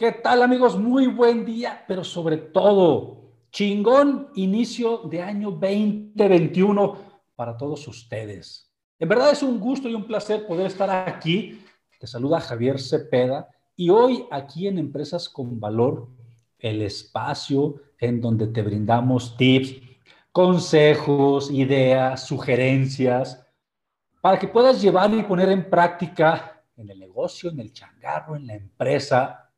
¿Qué tal amigos? Muy buen día, pero sobre todo, chingón inicio de año 2021 para todos ustedes. En verdad es un gusto y un placer poder estar aquí. Te saluda Javier Cepeda y hoy aquí en Empresas con Valor, el espacio en donde te brindamos tips, consejos, ideas, sugerencias, para que puedas llevar y poner en práctica en el negocio, en el changarro, en la empresa,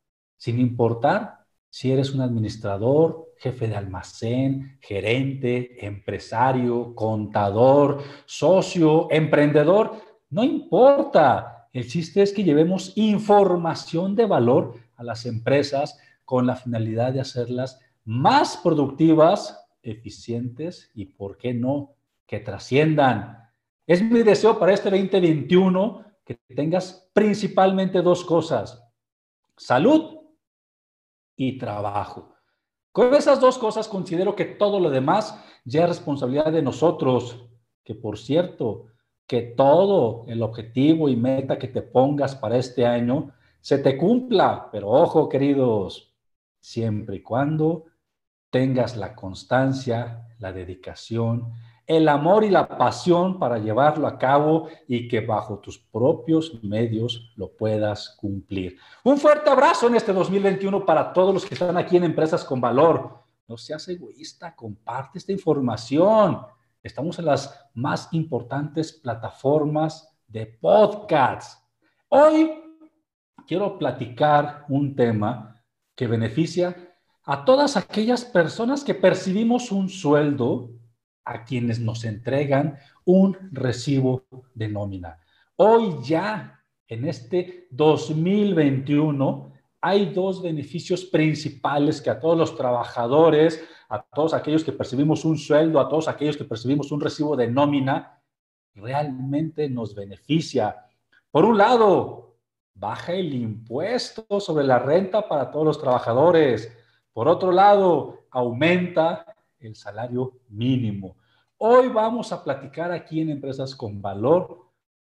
sin importar si eres un administrador, jefe de almacén, gerente, empresario, contador, socio, emprendedor, no importa. El chiste es que llevemos información de valor a las empresas con la finalidad de hacerlas más productivas, eficientes y, ¿por qué no?, que trasciendan. Es mi deseo para este 2021 que tengas principalmente dos cosas, salud y trabajo. Con esas dos cosas considero que todo lo demás ya es responsabilidad de nosotros, que por cierto, que todo el objetivo y meta que te pongas para este año se te cumpla, pero ojo queridos, siempre y cuando tengas la constancia, la dedicación, el amor y la pasión para llevarlo a cabo y que bajo tus propios medios lo puedas cumplir. Un fuerte abrazo en este 2021 para todos los que están aquí en Empresas con Valor. No seas egoísta, comparte esta información. Estamos en las más importantes plataformas de podcasts. Hoy quiero platicar un tema que beneficia a todas aquellas personas que percibimos un sueldo a quienes nos entregan un recibo de nómina. Hoy ya, en este 2021, hay dos beneficios principales que a todos los trabajadores, a todos aquellos que percibimos un sueldo, a todos aquellos que percibimos un recibo de nómina, realmente nos beneficia. Por un lado, baja el impuesto sobre la renta para todos los trabajadores. Por otro lado, aumenta el salario mínimo. Hoy vamos a platicar aquí en Empresas con Valor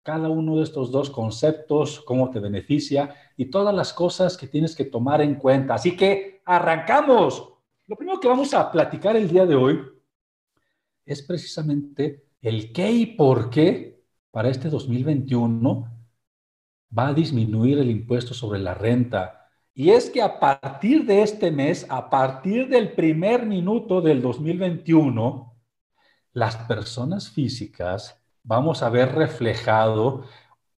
cada uno de estos dos conceptos, cómo te beneficia y todas las cosas que tienes que tomar en cuenta. Así que arrancamos. Lo primero que vamos a platicar el día de hoy es precisamente el qué y por qué para este 2021 va a disminuir el impuesto sobre la renta y es que a partir de este mes, a partir del primer minuto del 2021, las personas físicas vamos a ver reflejado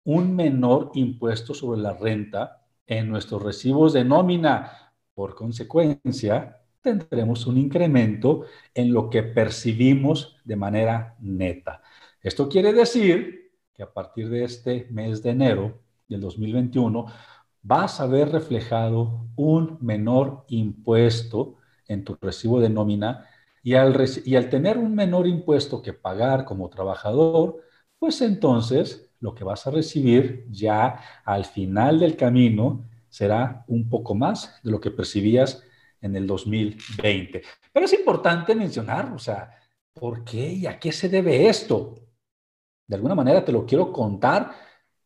un menor impuesto sobre la renta en nuestros recibos de nómina. Por consecuencia, tendremos un incremento en lo que percibimos de manera neta. Esto quiere decir que a partir de este mes de enero del 2021 vas a ver reflejado un menor impuesto en tu recibo de nómina y al, y al tener un menor impuesto que pagar como trabajador, pues entonces lo que vas a recibir ya al final del camino será un poco más de lo que percibías en el 2020. Pero es importante mencionar, o sea, ¿por qué y a qué se debe esto? De alguna manera te lo quiero contar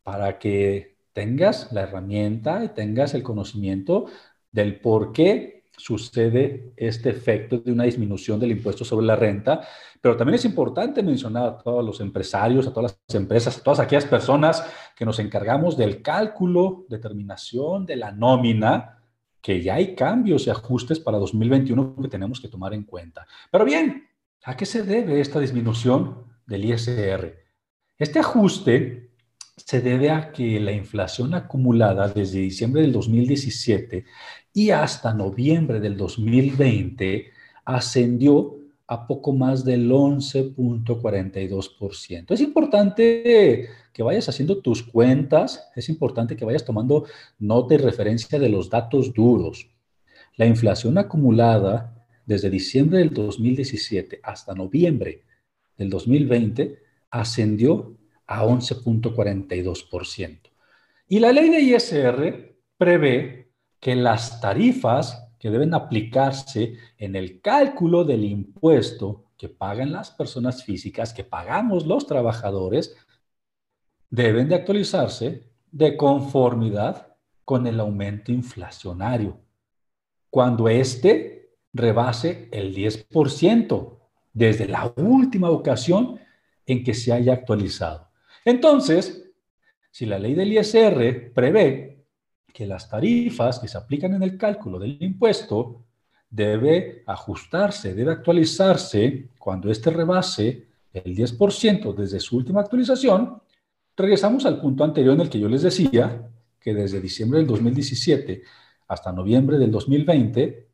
para que tengas la herramienta y tengas el conocimiento del por qué sucede este efecto de una disminución del impuesto sobre la renta, pero también es importante mencionar a todos los empresarios, a todas las empresas, a todas aquellas personas que nos encargamos del cálculo, determinación de la nómina, que ya hay cambios y ajustes para 2021 que tenemos que tomar en cuenta. Pero bien, ¿a qué se debe esta disminución del ISR? Este ajuste se debe a que la inflación acumulada desde diciembre del 2017 y hasta noviembre del 2020 ascendió a poco más del 11.42%. Es importante que vayas haciendo tus cuentas, es importante que vayas tomando nota y referencia de los datos duros. La inflación acumulada desde diciembre del 2017 hasta noviembre del 2020 ascendió a 11.42%. Y la ley de ISR prevé que las tarifas que deben aplicarse en el cálculo del impuesto que pagan las personas físicas, que pagamos los trabajadores, deben de actualizarse de conformidad con el aumento inflacionario. Cuando éste rebase el 10% desde la última ocasión en que se haya actualizado. Entonces, si la ley del ISR prevé que las tarifas que se aplican en el cálculo del impuesto debe ajustarse, debe actualizarse cuando éste rebase el 10% desde su última actualización, regresamos al punto anterior en el que yo les decía que desde diciembre del 2017 hasta noviembre del 2020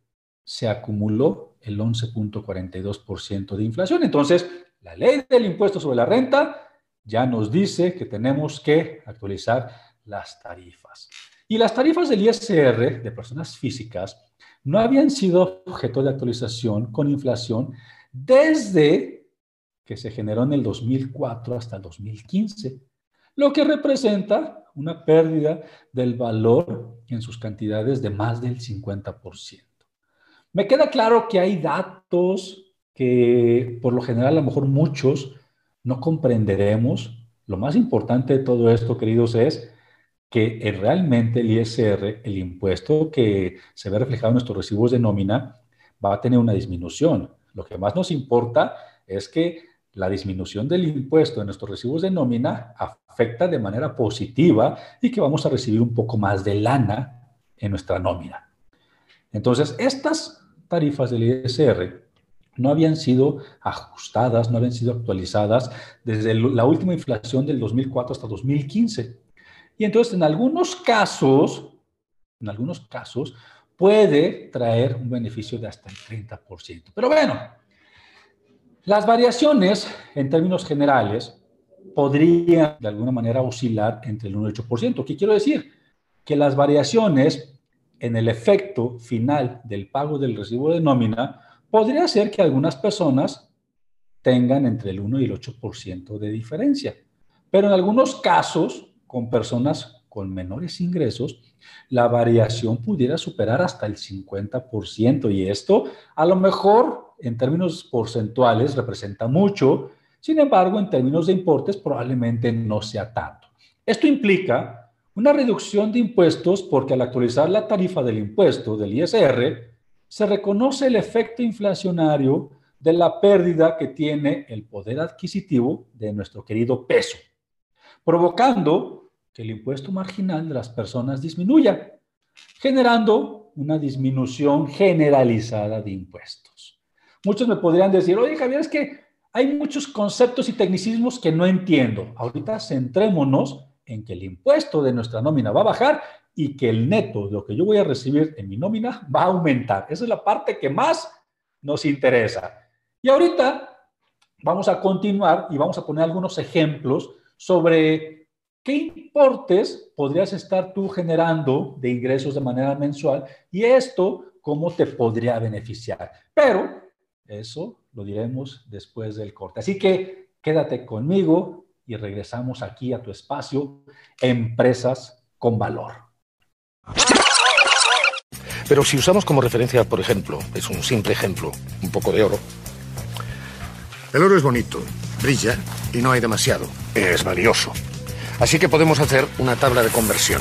se acumuló el 11.42% de inflación. Entonces, la ley del impuesto sobre la renta ya nos dice que tenemos que actualizar las tarifas. Y las tarifas del ISR de personas físicas no habían sido objeto de actualización con inflación desde que se generó en el 2004 hasta el 2015, lo que representa una pérdida del valor en sus cantidades de más del 50%. Me queda claro que hay datos que por lo general a lo mejor muchos no comprenderemos. Lo más importante de todo esto, queridos, es que eh, realmente el ISR, el impuesto que se ve reflejado en nuestros recibos de nómina, va a tener una disminución. Lo que más nos importa es que la disminución del impuesto en nuestros recibos de nómina afecta de manera positiva y que vamos a recibir un poco más de lana en nuestra nómina. Entonces, estas tarifas del ISR no habían sido ajustadas, no habían sido actualizadas desde la última inflación del 2004 hasta 2015. Y entonces en algunos casos, en algunos casos, puede traer un beneficio de hasta el 30%. Pero bueno, las variaciones en términos generales podrían de alguna manera oscilar entre el 1 y el 8%. ¿Qué quiero decir? Que las variaciones en el efecto final del pago del recibo de nómina podría ser que algunas personas tengan entre el 1 y el 8% de diferencia. Pero en algunos casos, con personas con menores ingresos, la variación pudiera superar hasta el 50% y esto a lo mejor en términos porcentuales representa mucho, sin embargo en términos de importes probablemente no sea tanto. Esto implica una reducción de impuestos porque al actualizar la tarifa del impuesto del ISR, se reconoce el efecto inflacionario de la pérdida que tiene el poder adquisitivo de nuestro querido peso, provocando que el impuesto marginal de las personas disminuya, generando una disminución generalizada de impuestos. Muchos me podrían decir, oye Javier, es que hay muchos conceptos y tecnicismos que no entiendo. Ahorita centrémonos en que el impuesto de nuestra nómina va a bajar y que el neto de lo que yo voy a recibir en mi nómina va a aumentar. Esa es la parte que más nos interesa. Y ahorita vamos a continuar y vamos a poner algunos ejemplos sobre ¿Qué importes podrías estar tú generando de ingresos de manera mensual? Y esto, ¿cómo te podría beneficiar? Pero eso lo diremos después del corte. Así que quédate conmigo y regresamos aquí a tu espacio, Empresas con Valor. Pero si usamos como referencia, por ejemplo, es un simple ejemplo, un poco de oro. El oro es bonito, brilla y no hay demasiado. Es valioso. Así que podemos hacer una tabla de conversión.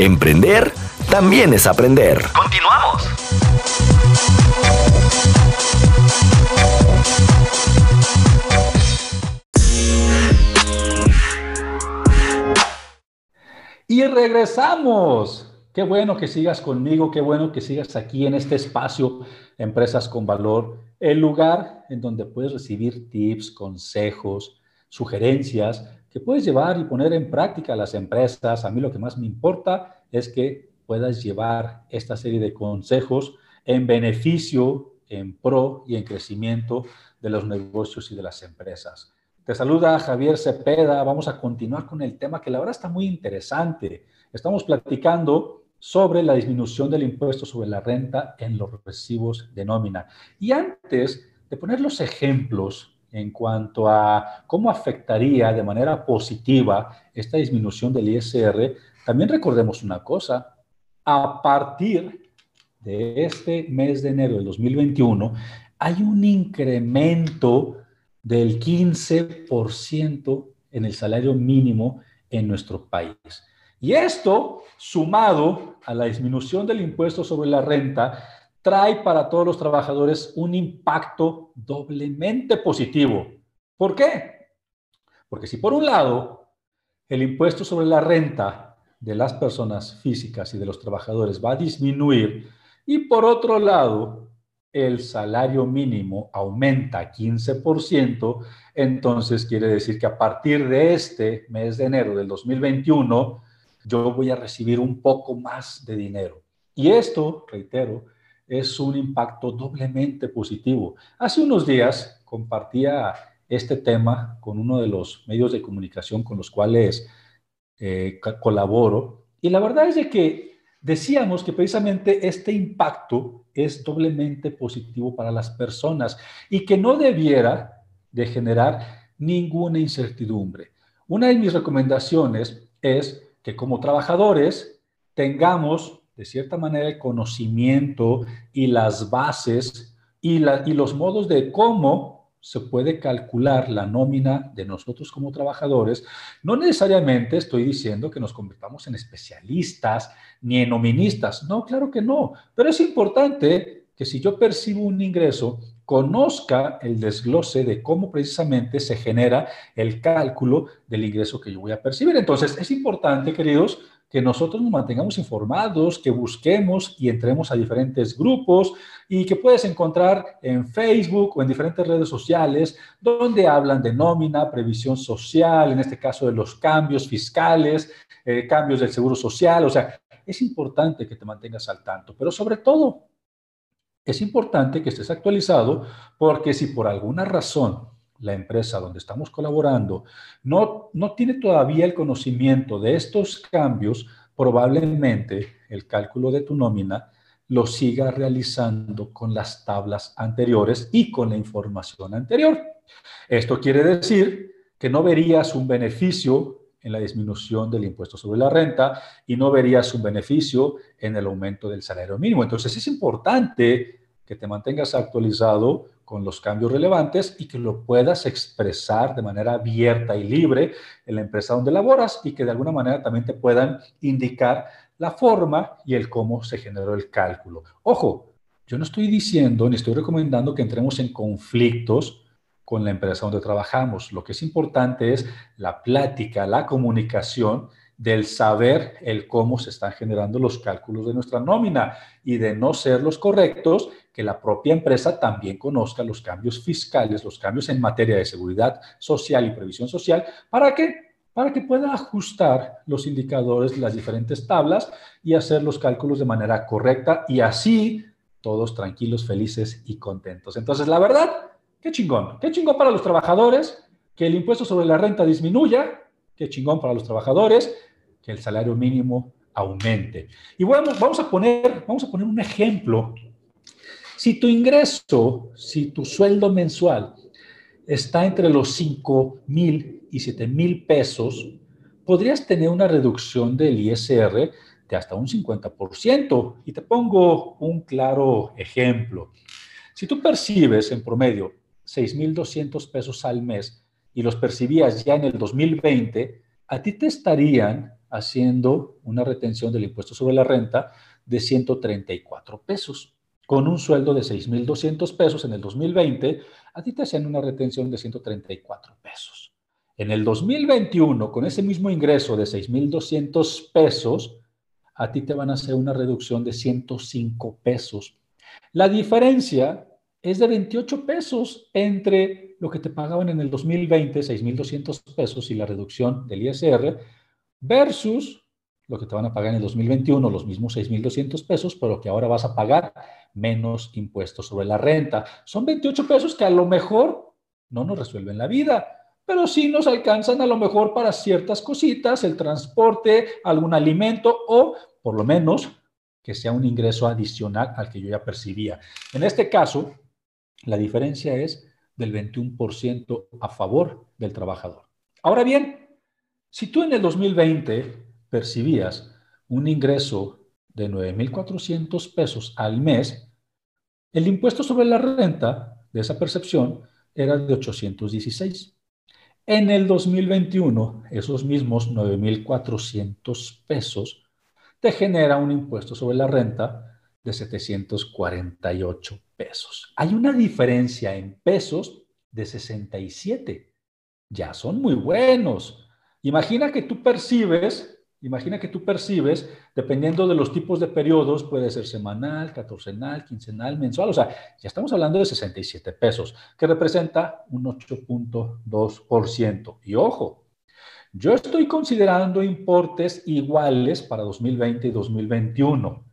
Emprender también es aprender. Continuamos. Y regresamos. Qué bueno que sigas conmigo, qué bueno que sigas aquí en este espacio, Empresas con Valor, el lugar en donde puedes recibir tips, consejos, sugerencias que puedes llevar y poner en práctica las empresas. A mí lo que más me importa es que puedas llevar esta serie de consejos en beneficio, en pro y en crecimiento de los negocios y de las empresas. Te saluda Javier Cepeda. Vamos a continuar con el tema que la verdad está muy interesante. Estamos platicando sobre la disminución del impuesto sobre la renta en los recibos de nómina. Y antes de poner los ejemplos en cuanto a cómo afectaría de manera positiva esta disminución del ISR, también recordemos una cosa, a partir de este mes de enero del 2021 hay un incremento del 15% en el salario mínimo en nuestro país. Y esto, sumado a la disminución del impuesto sobre la renta, trae para todos los trabajadores un impacto doblemente positivo. ¿Por qué? Porque si por un lado el impuesto sobre la renta de las personas físicas y de los trabajadores va a disminuir y por otro lado el salario mínimo aumenta 15%, entonces quiere decir que a partir de este mes de enero del 2021 yo voy a recibir un poco más de dinero. Y esto, reitero, es un impacto doblemente positivo. Hace unos días compartía este tema con uno de los medios de comunicación con los cuales eh, colaboro y la verdad es de que decíamos que precisamente este impacto es doblemente positivo para las personas y que no debiera de generar ninguna incertidumbre. Una de mis recomendaciones es que como trabajadores tengamos de cierta manera, el conocimiento y las bases y, y los modos de cómo se puede calcular la nómina de nosotros como trabajadores, no necesariamente estoy diciendo que nos convirtamos en especialistas ni en noministas. No, claro que no. Pero es importante que si yo percibo un ingreso, conozca el desglose de cómo precisamente se genera el cálculo del ingreso que yo voy a percibir. Entonces, es importante, queridos, que nosotros nos mantengamos informados, que busquemos y entremos a diferentes grupos y que puedes encontrar en Facebook o en diferentes redes sociales donde hablan de nómina, previsión social, en este caso de los cambios fiscales, eh, cambios del seguro social. O sea, es importante que te mantengas al tanto, pero sobre todo es importante que estés actualizado porque si por alguna razón la empresa donde estamos colaborando no, no tiene todavía el conocimiento de estos cambios, probablemente el cálculo de tu nómina lo siga realizando con las tablas anteriores y con la información anterior. Esto quiere decir que no verías un beneficio en la disminución del impuesto sobre la renta y no verías un beneficio en el aumento del salario mínimo. Entonces es importante que te mantengas actualizado con los cambios relevantes y que lo puedas expresar de manera abierta y libre en la empresa donde laboras y que de alguna manera también te puedan indicar la forma y el cómo se generó el cálculo. Ojo, yo no estoy diciendo ni estoy recomendando que entremos en conflictos con la empresa donde trabajamos. Lo que es importante es la plática, la comunicación del saber el cómo se están generando los cálculos de nuestra nómina y de no ser los correctos, que la propia empresa también conozca los cambios fiscales, los cambios en materia de seguridad social y previsión social, ¿para qué? Para que pueda ajustar los indicadores las diferentes tablas y hacer los cálculos de manera correcta y así todos tranquilos, felices y contentos. Entonces, la verdad, qué chingón, qué chingón para los trabajadores que el impuesto sobre la renta disminuya, qué chingón para los trabajadores que el salario mínimo aumente. Y bueno, vamos a poner, vamos a poner un ejemplo. Si tu ingreso, si tu sueldo mensual está entre los 5 mil y 7 mil pesos, podrías tener una reducción del ISR de hasta un 50%. Y te pongo un claro ejemplo. Si tú percibes en promedio 6.200 pesos al mes y los percibías ya en el 2020, a ti te estarían haciendo una retención del impuesto sobre la renta de 134 pesos. Con un sueldo de 6.200 pesos en el 2020, a ti te hacían una retención de 134 pesos. En el 2021, con ese mismo ingreso de 6.200 pesos, a ti te van a hacer una reducción de 105 pesos. La diferencia es de 28 pesos entre lo que te pagaban en el 2020, 6.200 pesos y la reducción del ISR, versus lo que te van a pagar en el 2021, los mismos 6.200 pesos, pero que ahora vas a pagar menos impuestos sobre la renta. Son 28 pesos que a lo mejor no nos resuelven la vida, pero sí nos alcanzan a lo mejor para ciertas cositas, el transporte, algún alimento o por lo menos que sea un ingreso adicional al que yo ya percibía. En este caso, la diferencia es del 21% a favor del trabajador. Ahora bien, si tú en el 2020 percibías un ingreso de 9.400 pesos al mes, el impuesto sobre la renta de esa percepción era de 816. En el 2021, esos mismos 9.400 pesos te genera un impuesto sobre la renta de 748 pesos. Hay una diferencia en pesos de 67. Ya son muy buenos. Imagina que tú percibes, imagina que tú percibes, dependiendo de los tipos de periodos, puede ser semanal, catorcenal, quincenal, mensual, o sea, ya estamos hablando de 67 pesos, que representa un 8.2%. Y ojo, yo estoy considerando importes iguales para 2020 y 2021,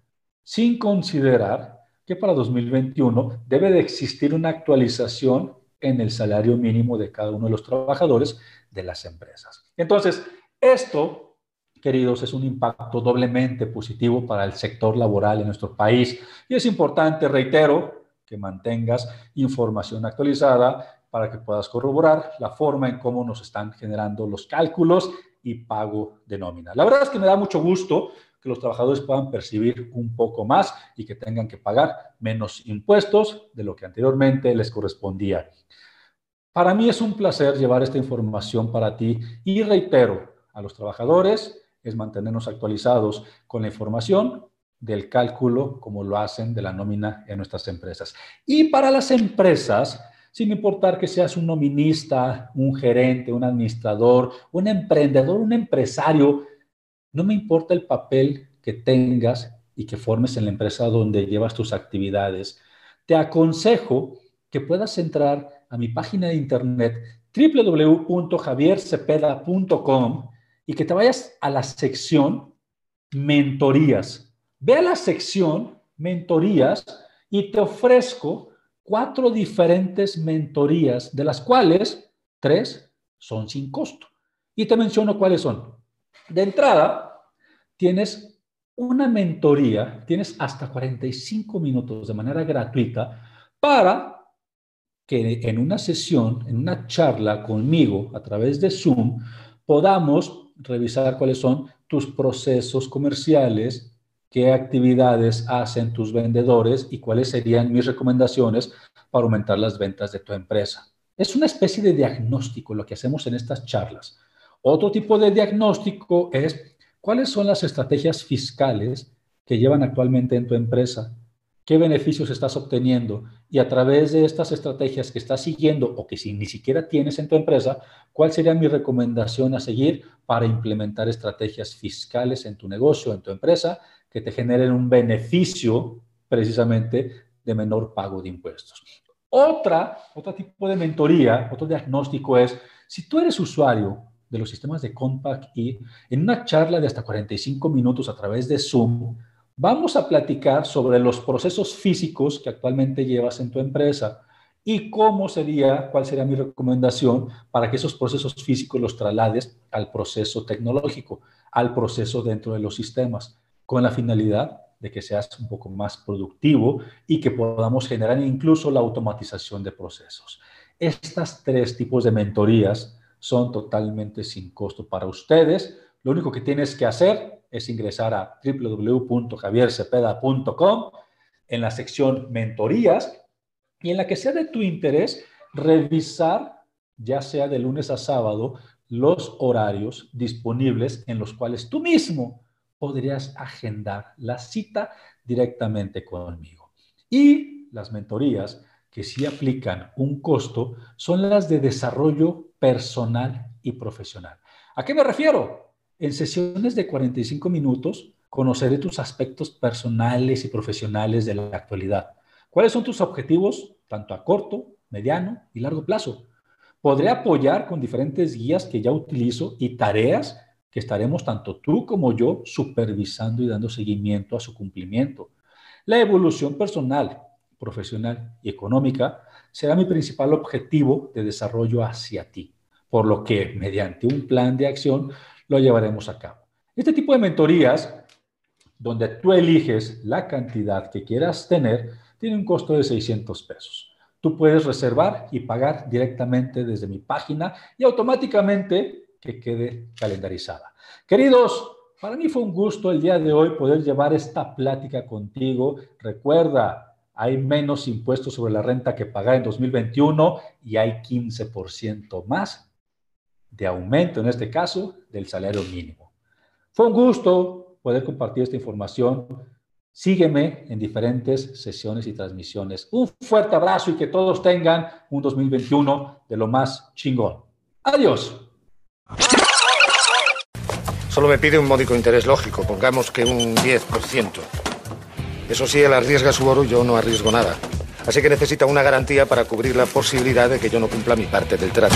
sin considerar que para 2021 debe de existir una actualización en el salario mínimo de cada uno de los trabajadores de las empresas. Entonces, esto, queridos, es un impacto doblemente positivo para el sector laboral en nuestro país y es importante, reitero, que mantengas información actualizada para que puedas corroborar la forma en cómo nos están generando los cálculos y pago de nómina. La verdad es que me da mucho gusto que los trabajadores puedan percibir un poco más y que tengan que pagar menos impuestos de lo que anteriormente les correspondía. Para mí es un placer llevar esta información para ti y reitero a los trabajadores es mantenernos actualizados con la información del cálculo como lo hacen de la nómina en nuestras empresas. Y para las empresas, sin importar que seas un nominista, un gerente, un administrador, un emprendedor, un empresario, no me importa el papel que tengas y que formes en la empresa donde llevas tus actividades. Te aconsejo que puedas entrar a mi página de internet www.javiercepeda.com y que te vayas a la sección mentorías. Ve a la sección mentorías y te ofrezco cuatro diferentes mentorías, de las cuales tres son sin costo. Y te menciono cuáles son. De entrada, tienes una mentoría, tienes hasta 45 minutos de manera gratuita para que en una sesión, en una charla conmigo a través de Zoom, podamos revisar cuáles son tus procesos comerciales, qué actividades hacen tus vendedores y cuáles serían mis recomendaciones para aumentar las ventas de tu empresa. Es una especie de diagnóstico lo que hacemos en estas charlas. Otro tipo de diagnóstico es cuáles son las estrategias fiscales que llevan actualmente en tu empresa, qué beneficios estás obteniendo y a través de estas estrategias que estás siguiendo o que si ni siquiera tienes en tu empresa, cuál sería mi recomendación a seguir para implementar estrategias fiscales en tu negocio, en tu empresa, que te generen un beneficio precisamente de menor pago de impuestos. Otra, otro tipo de mentoría, otro diagnóstico es, si tú eres usuario de los sistemas de Compact y en una charla de hasta 45 minutos a través de Zoom, vamos a platicar sobre los procesos físicos que actualmente llevas en tu empresa y cómo sería, cuál sería mi recomendación para que esos procesos físicos los traslades al proceso tecnológico, al proceso dentro de los sistemas, con la finalidad de que seas un poco más productivo y que podamos generar incluso la automatización de procesos. Estas tres tipos de mentorías son totalmente sin costo para ustedes. Lo único que tienes que hacer es ingresar a www.javiercepeda.com en la sección mentorías y en la que sea de tu interés revisar, ya sea de lunes a sábado, los horarios disponibles en los cuales tú mismo podrías agendar la cita directamente conmigo. Y las mentorías que sí aplican un costo son las de desarrollo personal y profesional. ¿A qué me refiero? En sesiones de 45 minutos conoceré tus aspectos personales y profesionales de la actualidad. ¿Cuáles son tus objetivos tanto a corto, mediano y largo plazo? Podré apoyar con diferentes guías que ya utilizo y tareas que estaremos tanto tú como yo supervisando y dando seguimiento a su cumplimiento. La evolución personal profesional y económica será mi principal objetivo de desarrollo hacia ti, por lo que mediante un plan de acción lo llevaremos a cabo. Este tipo de mentorías, donde tú eliges la cantidad que quieras tener, tiene un costo de 600 pesos. Tú puedes reservar y pagar directamente desde mi página y automáticamente que quede calendarizada. Queridos, para mí fue un gusto el día de hoy poder llevar esta plática contigo. Recuerda, hay menos impuestos sobre la renta que pagar en 2021 y hay 15% más de aumento, en este caso, del salario mínimo. Fue un gusto poder compartir esta información. Sígueme en diferentes sesiones y transmisiones. Un fuerte abrazo y que todos tengan un 2021 de lo más chingón. Adiós. Solo me pide un módico interés lógico, pongamos que un 10%. Eso sí, él arriesga su oro y yo no arriesgo nada. Así que necesita una garantía para cubrir la posibilidad de que yo no cumpla mi parte del trato.